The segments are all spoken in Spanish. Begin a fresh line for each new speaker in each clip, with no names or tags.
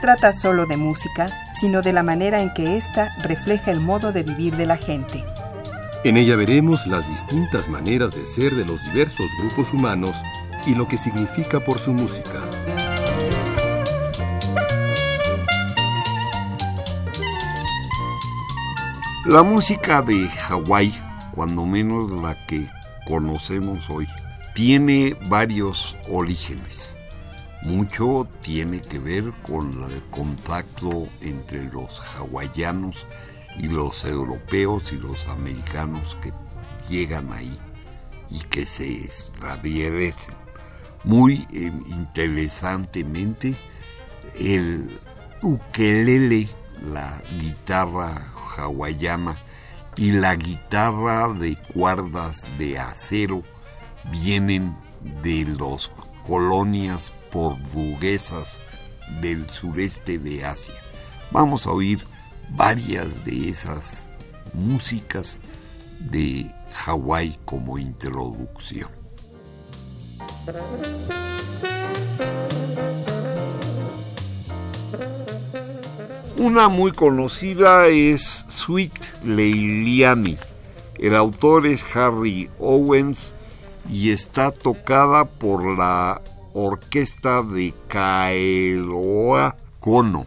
Trata solo de música, sino de la manera en que ésta refleja el modo de vivir de la gente.
En ella veremos las distintas maneras de ser de los diversos grupos humanos y lo que significa por su música.
La música de Hawái, cuando menos la que conocemos hoy, tiene varios orígenes. Mucho tiene que ver con el contacto entre los hawaianos y los europeos y los americanos que llegan ahí y que se establecen. Muy eh, interesantemente, el ukelele, la guitarra hawaiana y la guitarra de cuerdas de acero vienen de las colonias portuguesas del sureste de Asia. Vamos a oír varias de esas músicas de Hawái como introducción. Una muy conocida es Sweet Leiliani. El autor es Harry Owens y está tocada por la orquesta de Kaeloa Kono.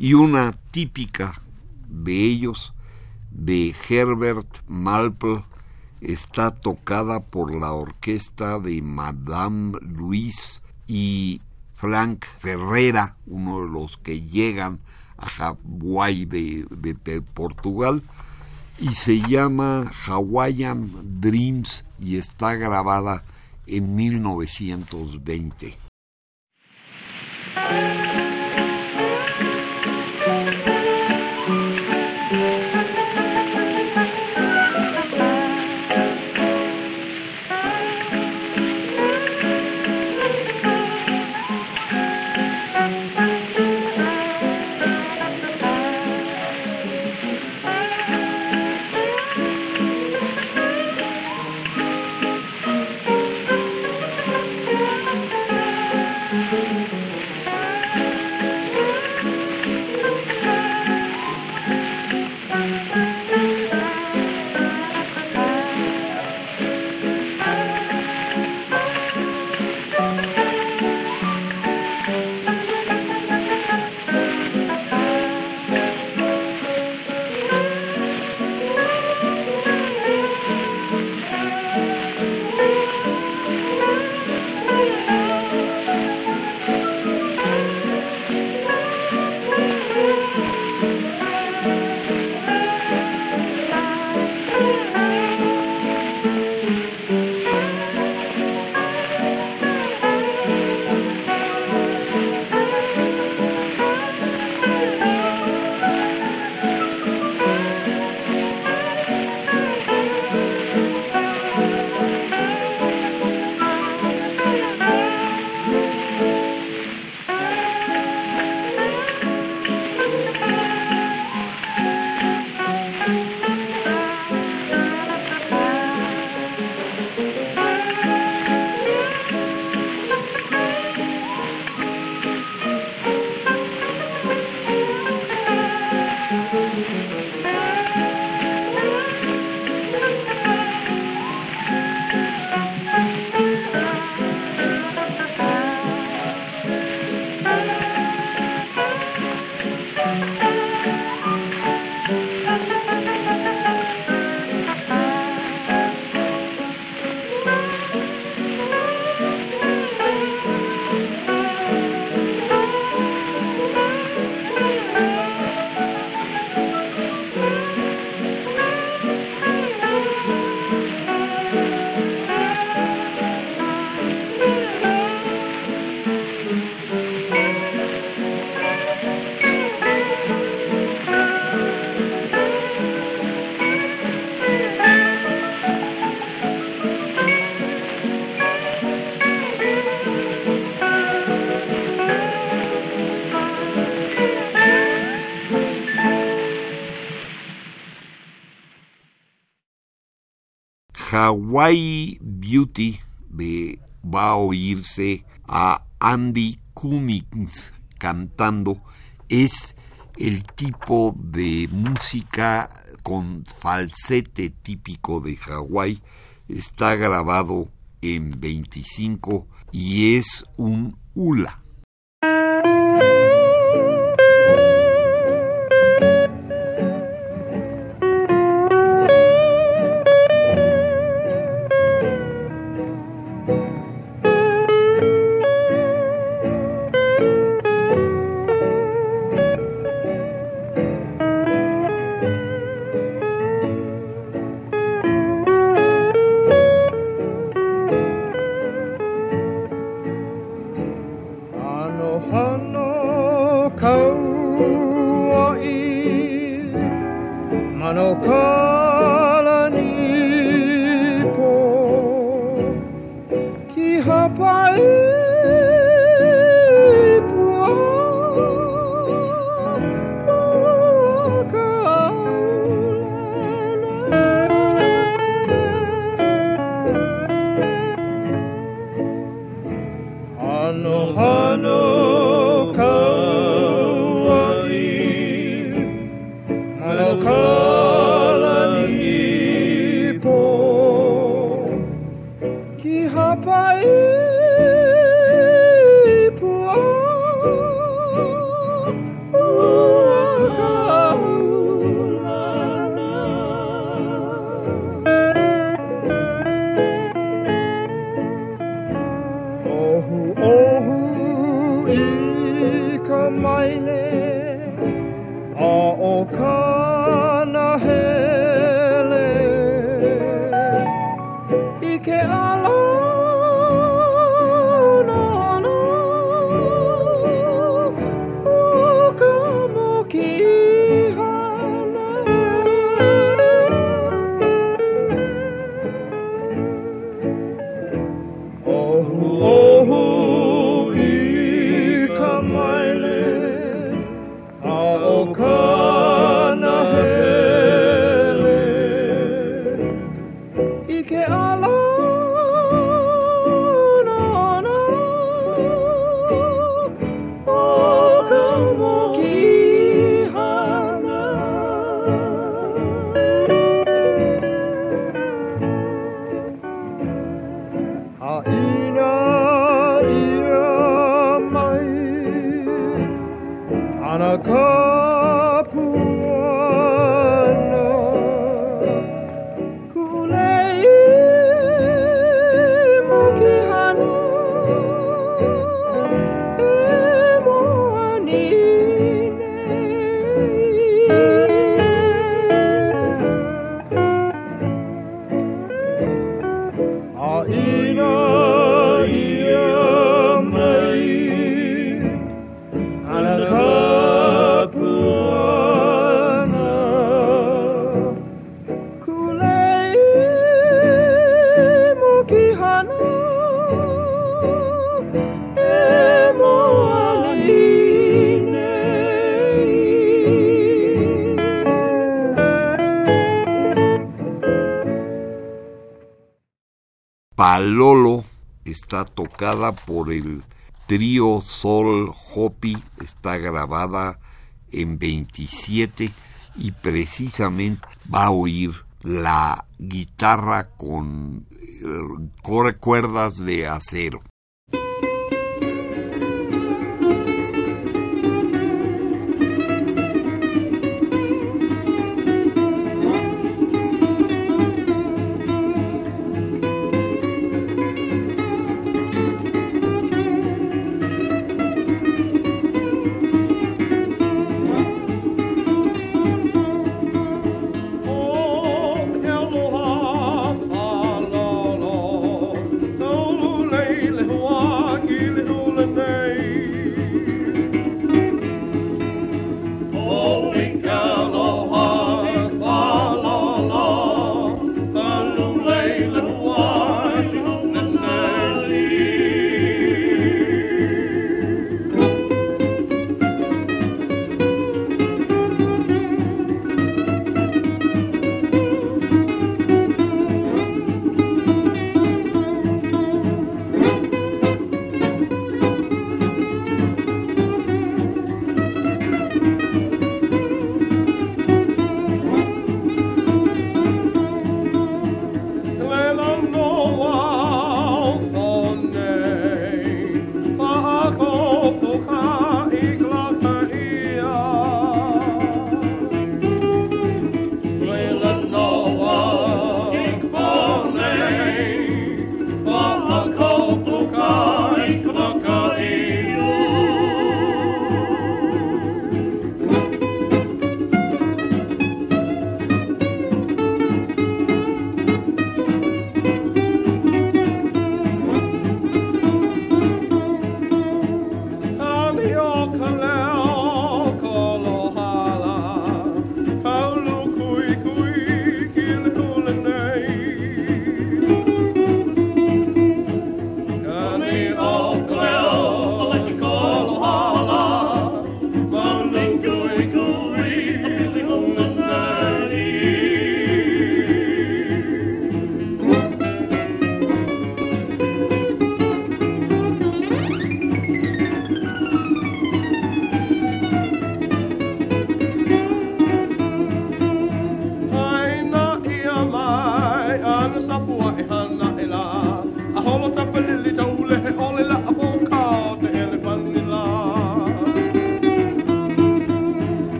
Y una típica de ellos, de Herbert Malpe, está tocada por la orquesta de Madame Louise y Frank Ferrera, uno de los que llegan a Hawái de, de Portugal, y se llama Hawaiian Dreams y está grabada en 1920. Hawaii Beauty va a oírse a Andy Cummings cantando. Es el tipo de música con falsete típico de Hawái. Está grabado en 25 y es un hula. Por el trío Sol Hopi, está grabada en 27 y precisamente va a oír la guitarra con eh, cuerdas de acero.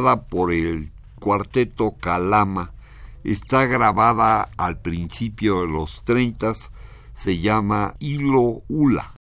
Por el cuarteto Calama está grabada al principio de los 30, se llama Hilo Hula.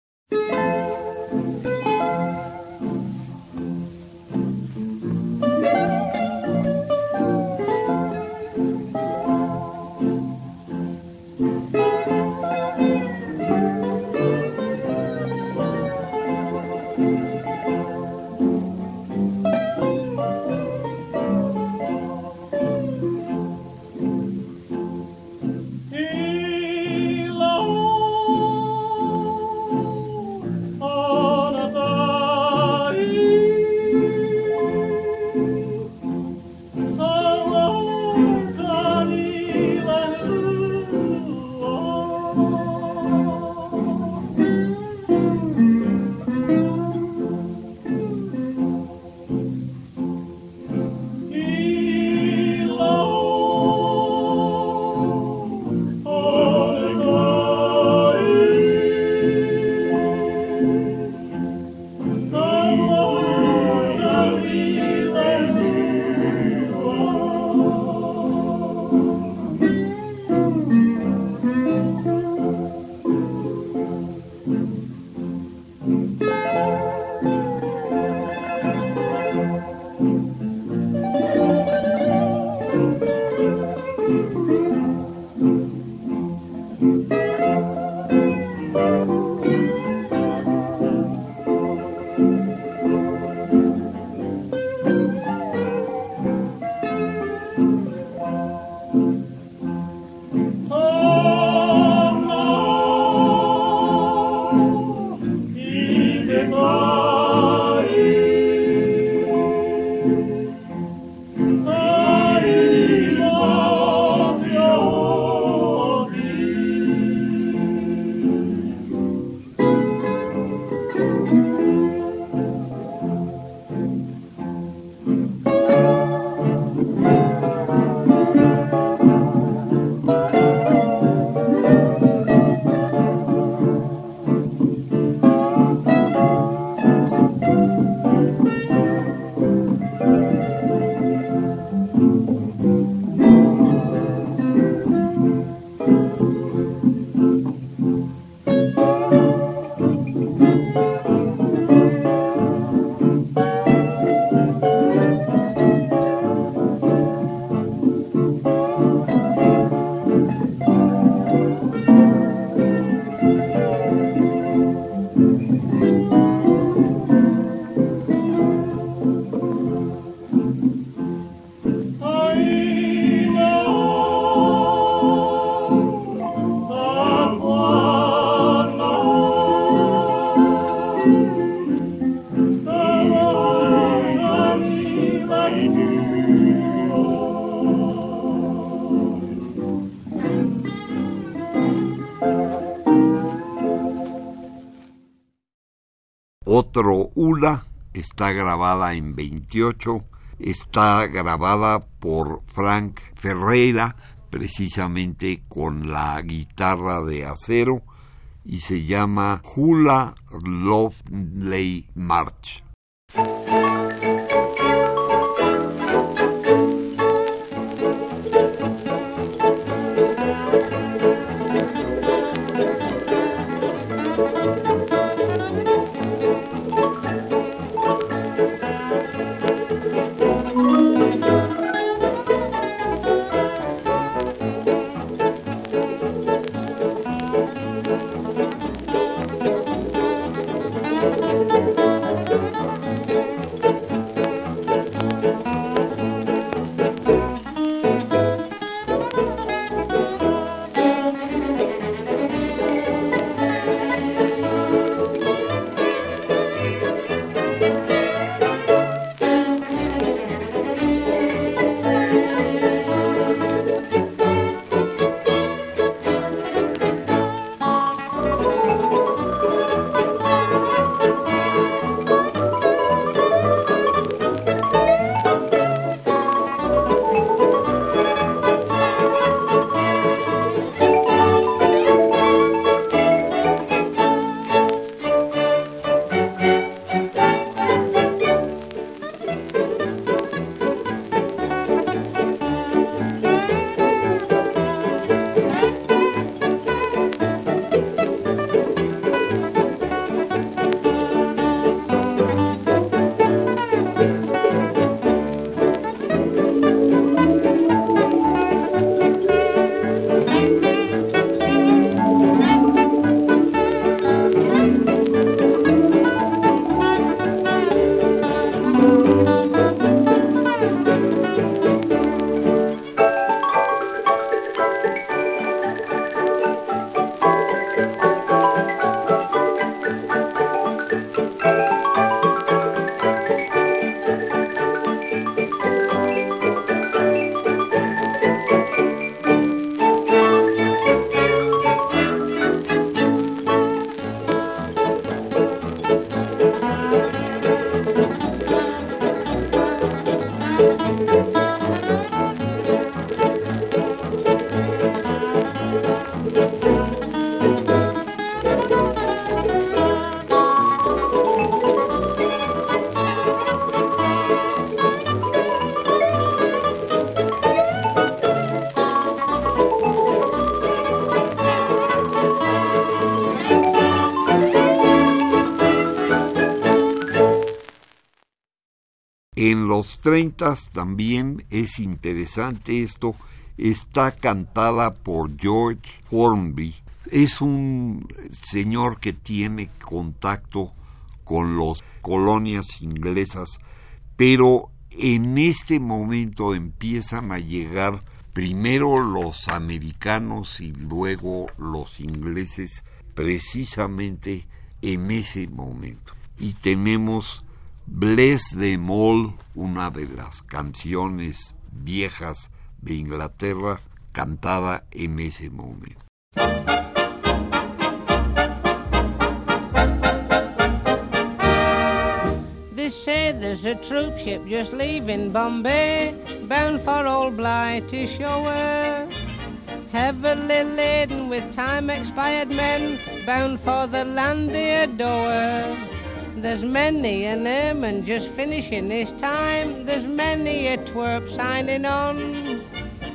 Está grabada en 28, está grabada por Frank Ferreira, precisamente con la guitarra de acero, y se llama Hula Lovely March. En los 30 también es interesante esto, está cantada por George Hornby. Es un señor que tiene contacto con las colonias inglesas, pero en este momento empiezan a llegar primero los americanos y luego los ingleses precisamente en ese momento. Y tenemos Bless de Moll, una de las canciones viejas de Inglaterra, cantada en ese momento.
They say there's a troop ship just leaving Bombay, bound for old Blighty Shore. Heavily laden with time expired men, bound for the land they adore. There's many an airman just finishing his time. There's many a twerp signing on.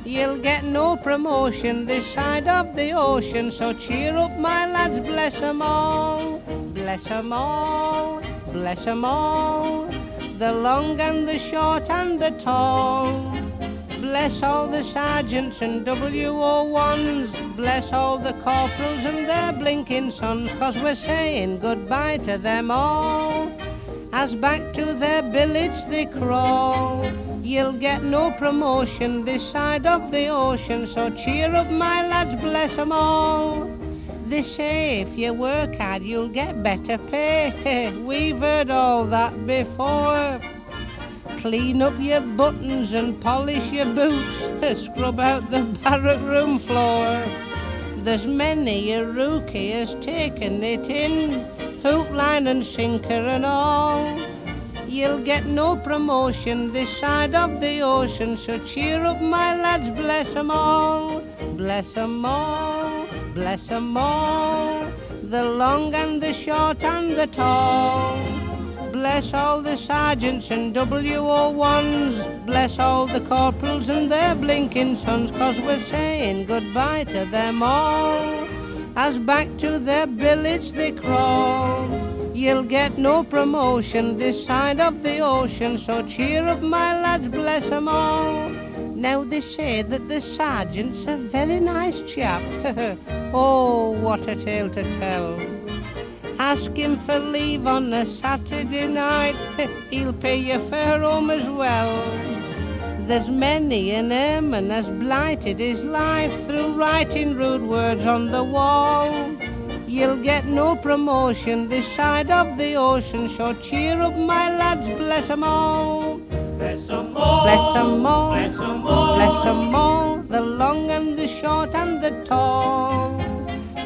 You'll get no promotion this side of the ocean, so cheer up, my lads, bless 'em all. Bless 'em all, bless 'em all. The long and the short and the tall. Bless all the sergeants and WO1s. Bless all the corporals and their blinking sons, cause we're saying goodbye to them all. As back to their village they crawl. You'll get no promotion this side of the ocean, so cheer up, my lads, bless 'em all. They say if you work hard, you'll get better pay. We've heard all that before. Clean up your buttons and polish your boots. Scrub out the barrack room floor. There's many a rookie has taken it in, hoop line and sinker and all. You'll get no promotion this side of the ocean, so cheer up, my lads, bless 'em all. Bless 'em all, bless 'em all. The long and the short and the tall. Bless all the sergeants and WO1s. Bless all the corporals and their blinking sons, cause we're saying goodbye to them all. As back to their village they crawl. You'll get no promotion this side of the ocean, so cheer up, my lads, bless 'em all. Now they say that the sergeant's a very nice chap. oh, what a tale to tell. Ask him for leave on a Saturday night, he'll pay your fare home as well. There's many an airman has blighted his life through writing rude words on the wall. You'll get no promotion this side of the ocean, so cheer up, my lads, bless 'em all.
Bless 'em all.
Bless 'em all.
Bless 'em all.
Bless 'em all, the long and the short and the tall.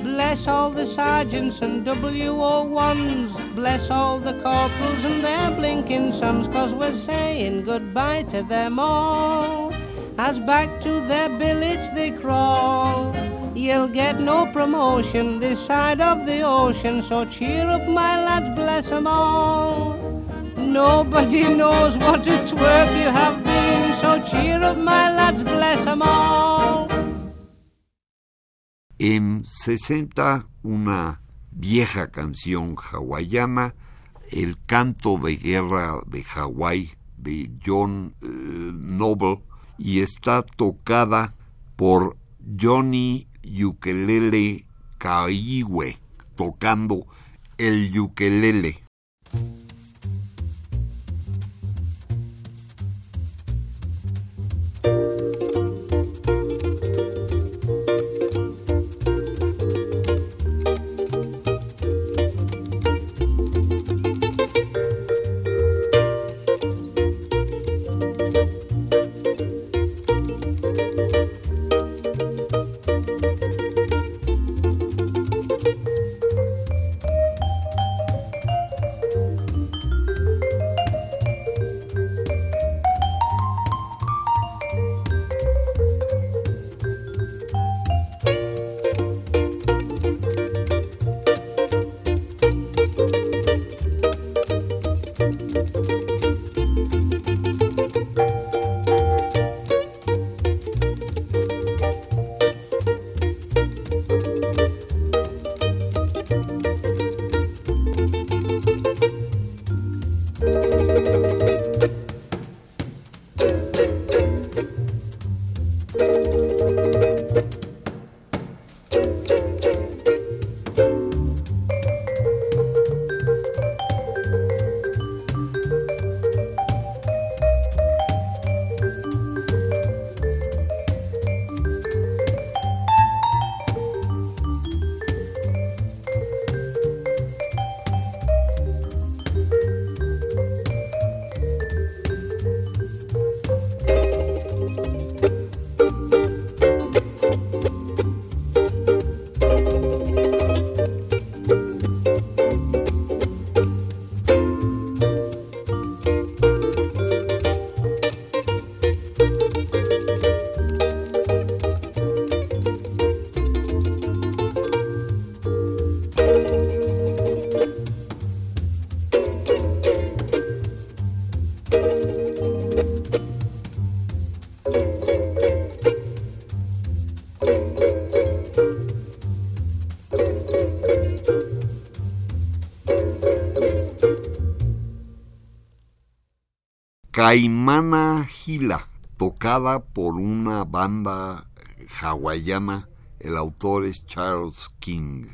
Bless all the sergeants and WO1s. Bless all the corporals and their blinking sons, cause we're saying goodbye to them all. As back to their billets they crawl. You'll get no promotion this side of the ocean, so cheer up, my lads, bless 'em all. Nobody knows what a twerp you have been, so cheer up, my lads, bless 'em all.
En 60, una vieja canción hawaiana, El canto de guerra de Hawái de John eh, Noble, y está tocada por Johnny Ukelele Kaiwe, tocando el ukelele.
Caimana Gila, tocada por una banda hawaiana. El autor es Charles King.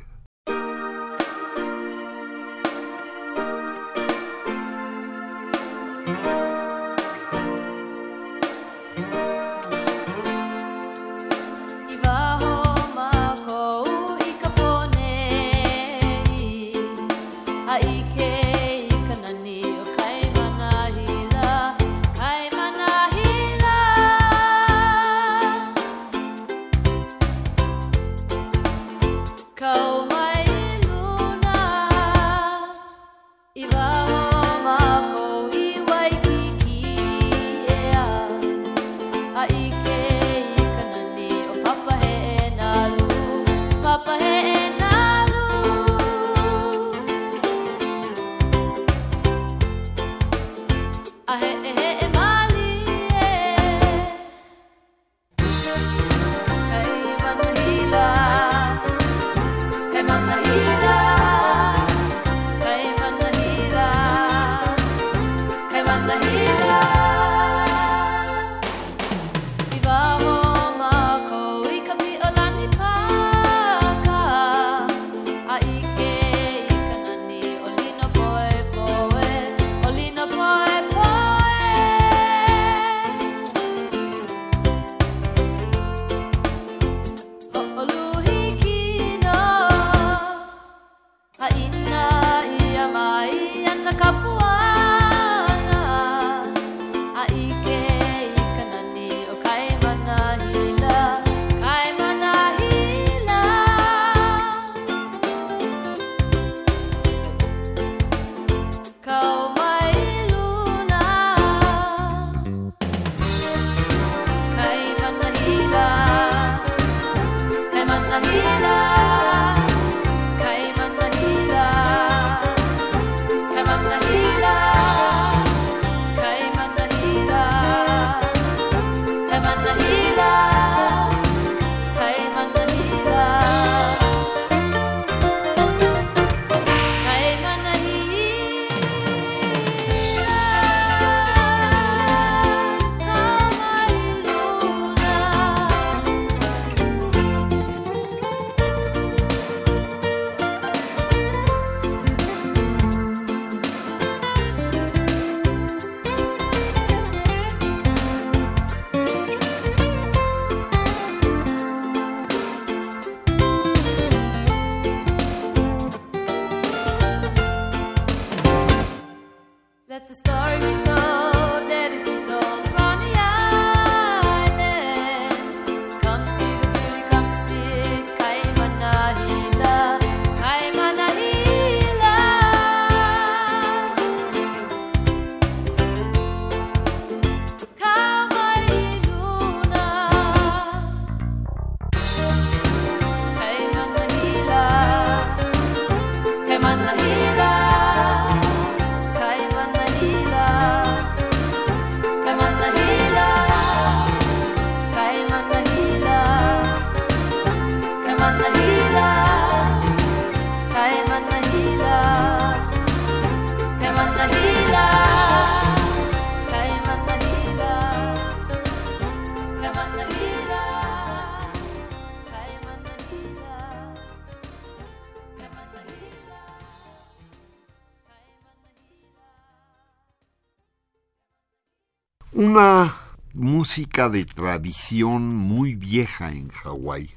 Música de tradición muy vieja en Hawái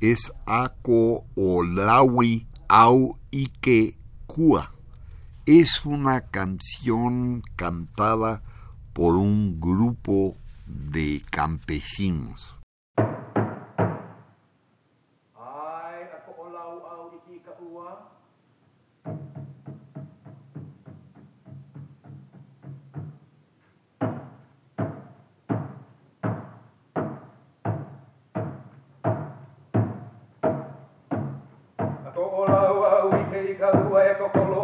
es Ako Olawi Au Ike Kua. Es una canción cantada por un grupo de campesinos.
o Everton falou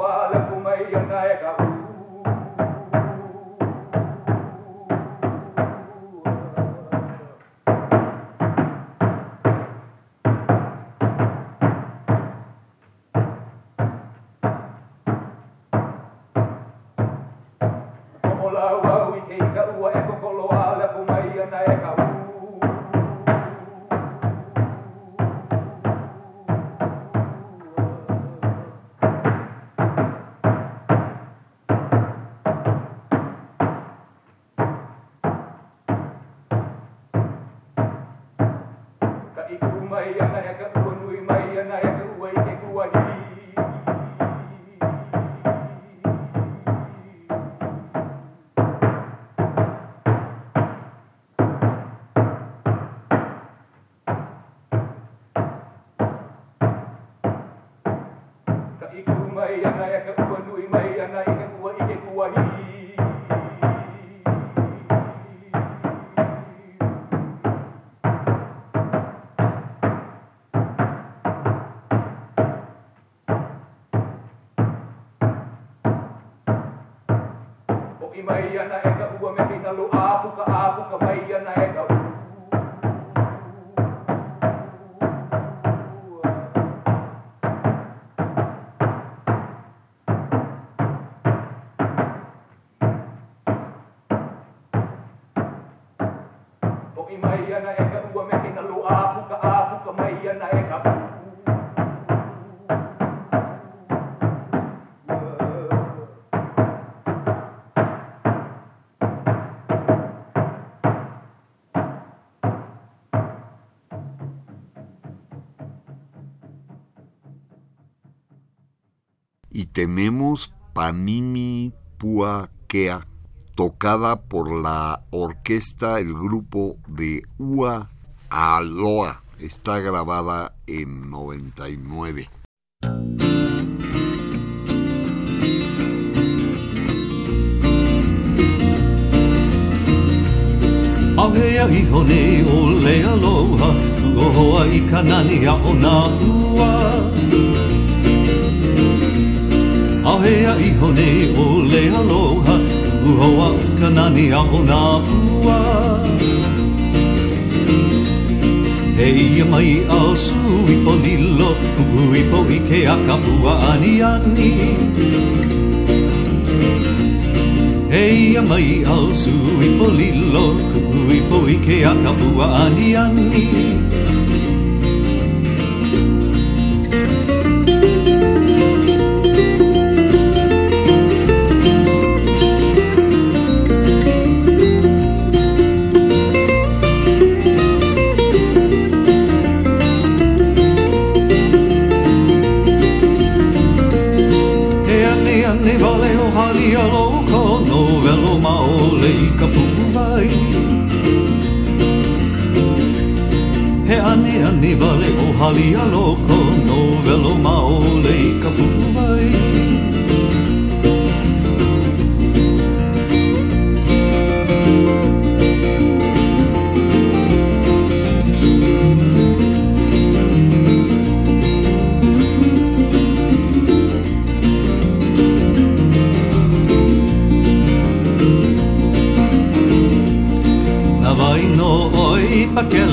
ana i ke kua i ke kua hi. Ko i mai ana e ka ua me ke nalu āpuka āpuka mai ana e ka
y tenemos Panini Puakea, tocada por la orquesta, el grupo de Ua Aloa. Está grabada en 99.
Ahea iho ne o le aloha, uohoa i kanani a o ua. Ahea iho nei o le aloha. Uhoa ka nani a o nā pua. E ia mai au sui po lilo Ui po i ke a ka pua ani ani. E ia mai au sui po lilo Ui po i ke a ka pua ani ani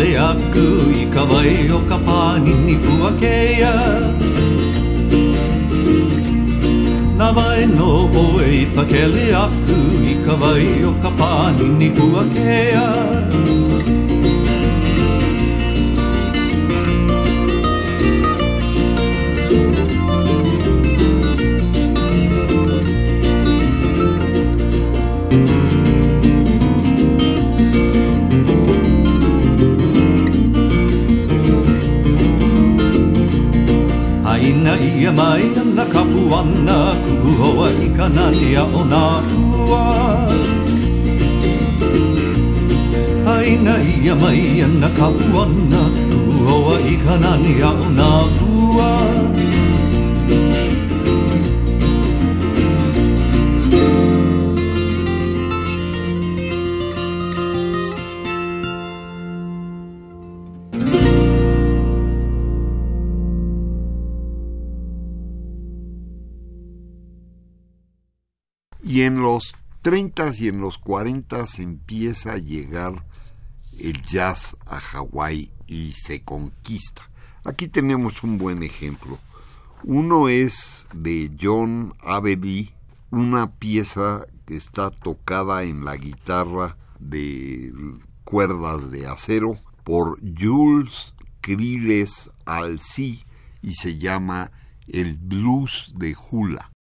pakele aku i ka vai o ka pānini pua keia. Na vai no oe i pakele aku i ka vai o ka pānini pua ia mai na kapu ana ku hoa i ka nani a o nā tua Aina ia mai ana kapu ana ku hoa i ka nani a o nā
tua 30 y en los 40 empieza a llegar el jazz a Hawái y se conquista. Aquí tenemos un buen ejemplo. Uno es de John Abbey, una pieza que está tocada en la guitarra de cuerdas de acero por Jules Kriles Alcy y se llama El Blues de Hula.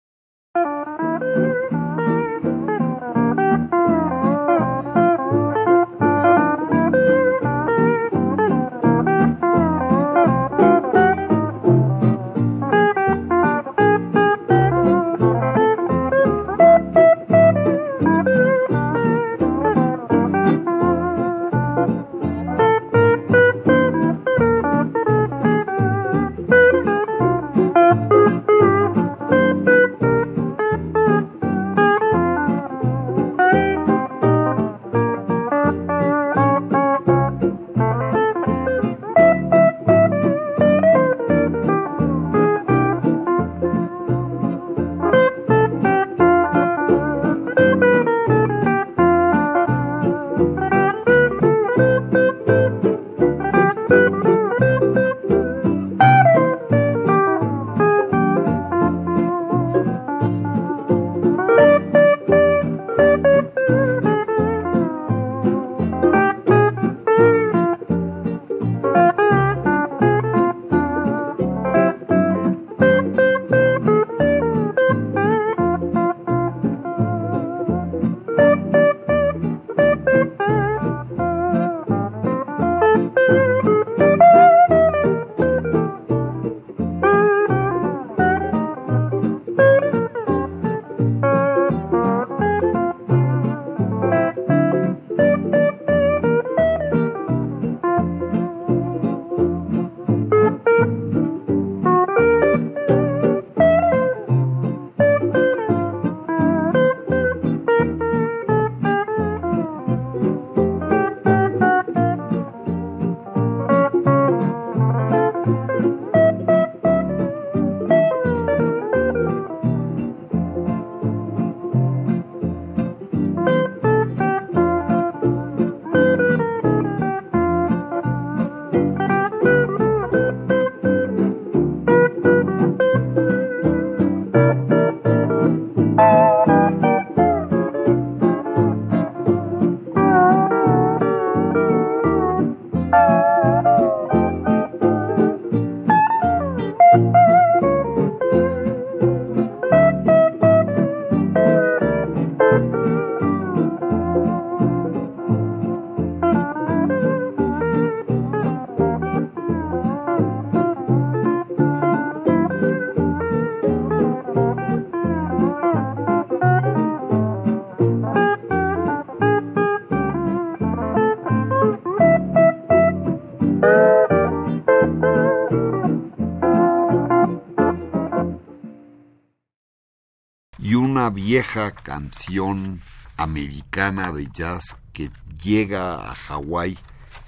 Vieja canción americana de jazz que llega a Hawái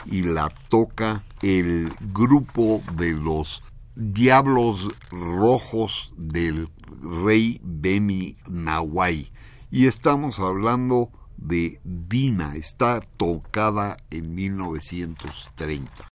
y la toca el grupo de los Diablos Rojos del Rey Bemi Nawai. Y estamos hablando de Dina, está tocada en 1930.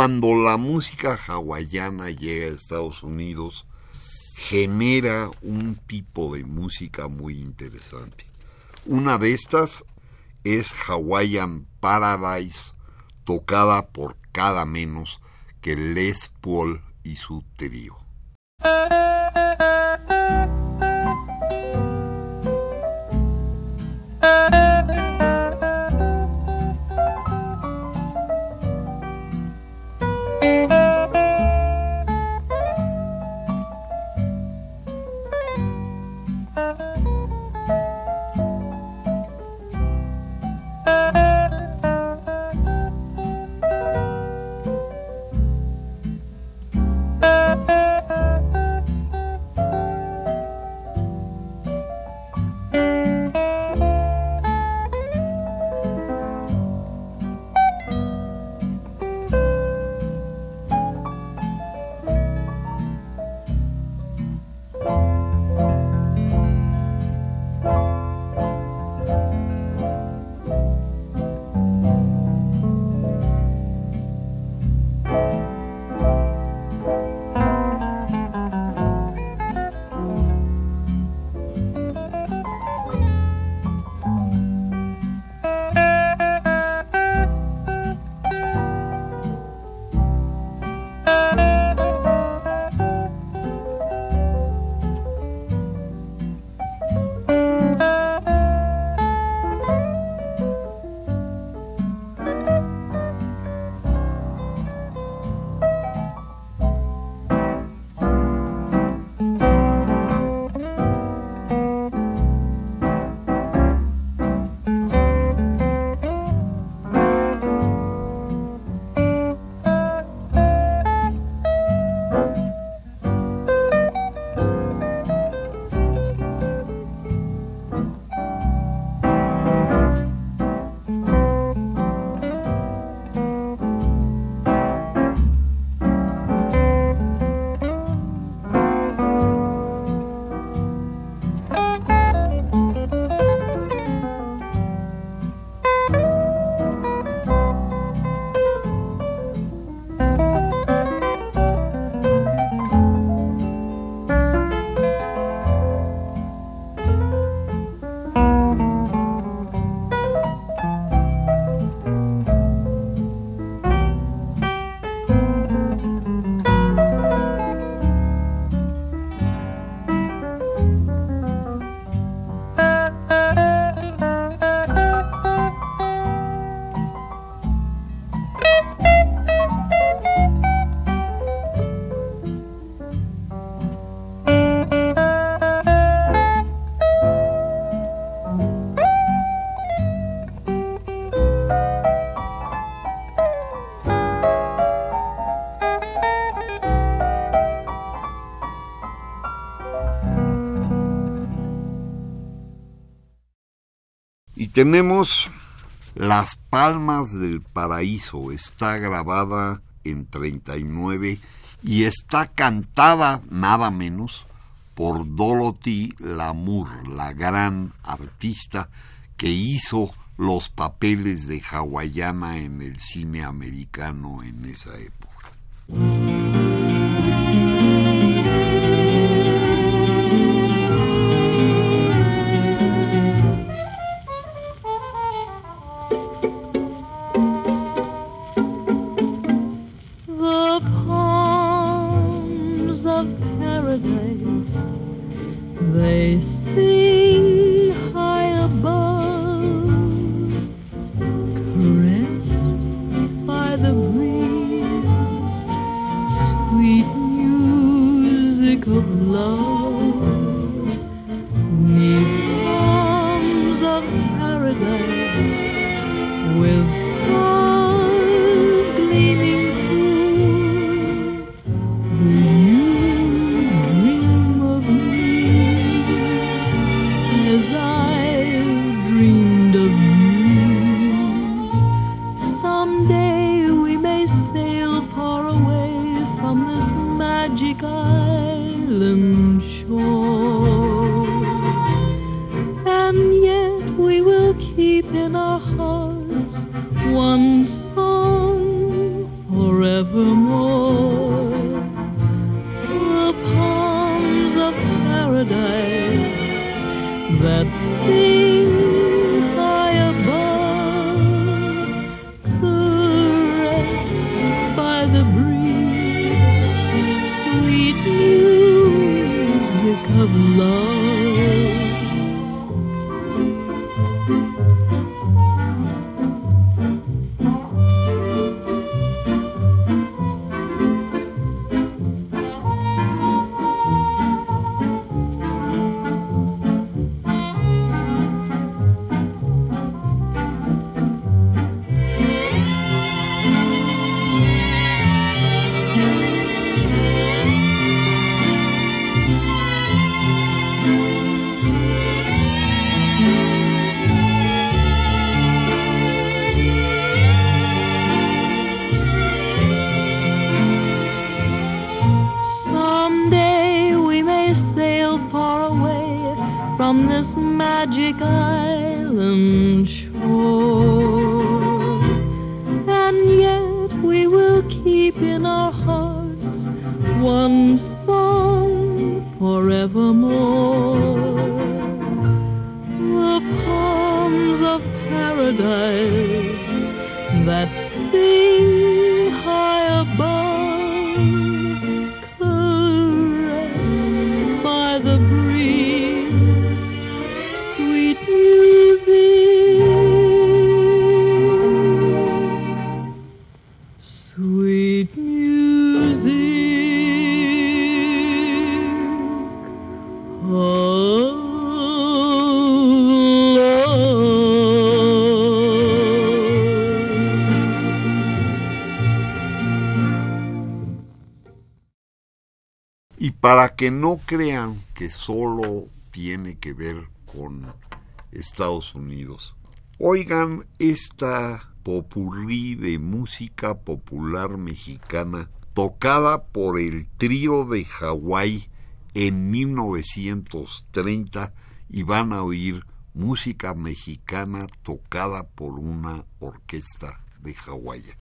Cuando la música hawaiana llega a Estados Unidos, genera un tipo de música muy interesante. Una de estas es Hawaiian Paradise, tocada por cada menos que Les Paul y su trío.
Tenemos Las Palmas del Paraíso, está grabada en 39 y está cantada nada menos por Dorothy Lamour, la gran artista que hizo los papeles de hawaiana en el cine americano en esa época. Para que no crean que solo tiene que ver con Estados Unidos. Oigan esta popurrí de música popular mexicana tocada por el trío de Hawái en 1930 y van a oír música mexicana tocada por una orquesta de Hawái.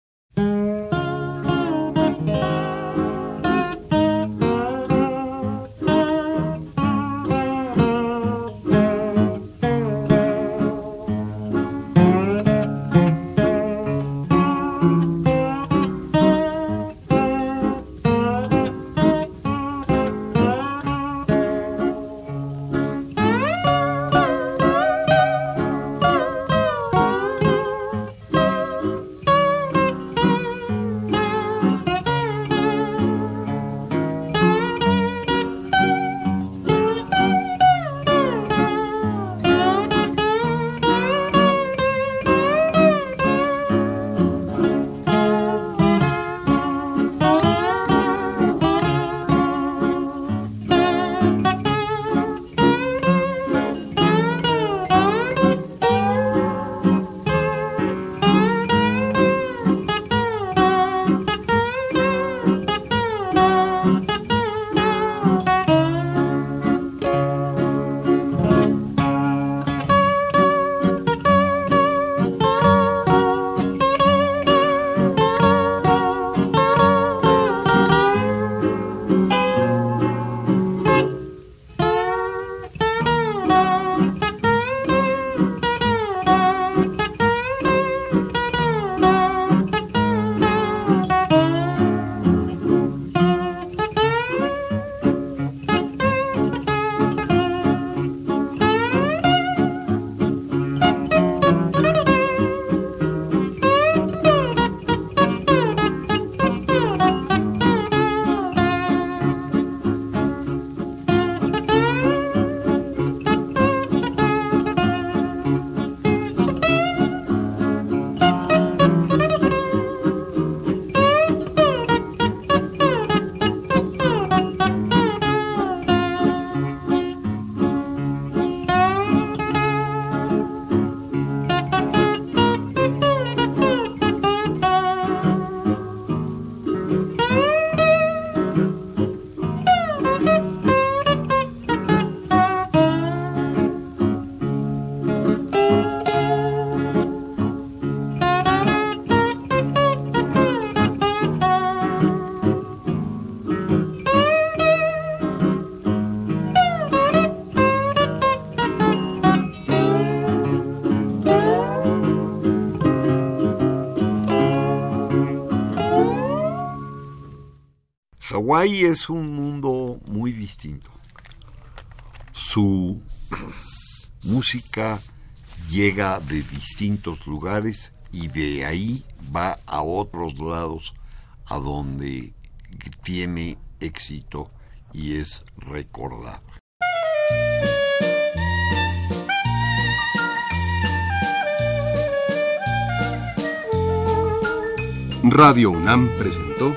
Hawái es un mundo muy distinto. Su música llega de distintos lugares y de ahí va a otros lados a donde tiene éxito y es recordado.
Radio UNAM presentó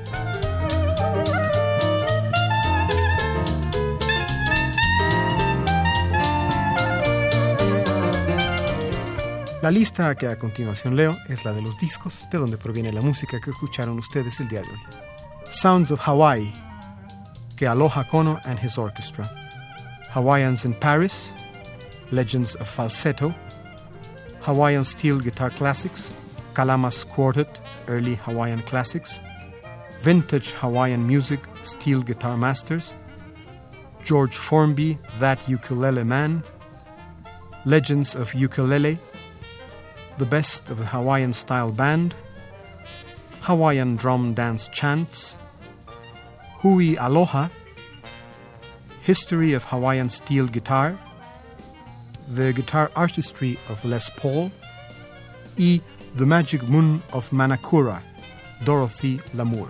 La lista que a continuación leo es la de los discos de donde proviene la música que escucharon ustedes el día de hoy. Sounds of Hawaii, que Aloha Kono and his orchestra. Hawaiians in Paris, Legends of Falsetto, Hawaiian Steel Guitar Classics, Kalamas Quartet, Early Hawaiian Classics, Vintage Hawaiian Music, Steel Guitar Masters, George Formby, That Ukulele Man, Legends of Ukulele, The Best of Hawaiian Style Band, Hawaiian Drum Dance Chants, Hui Aloha, History of Hawaiian Steel Guitar, The Guitar Artistry of Les Paul, E. The Magic Moon of Manakura, Dorothy Lamour.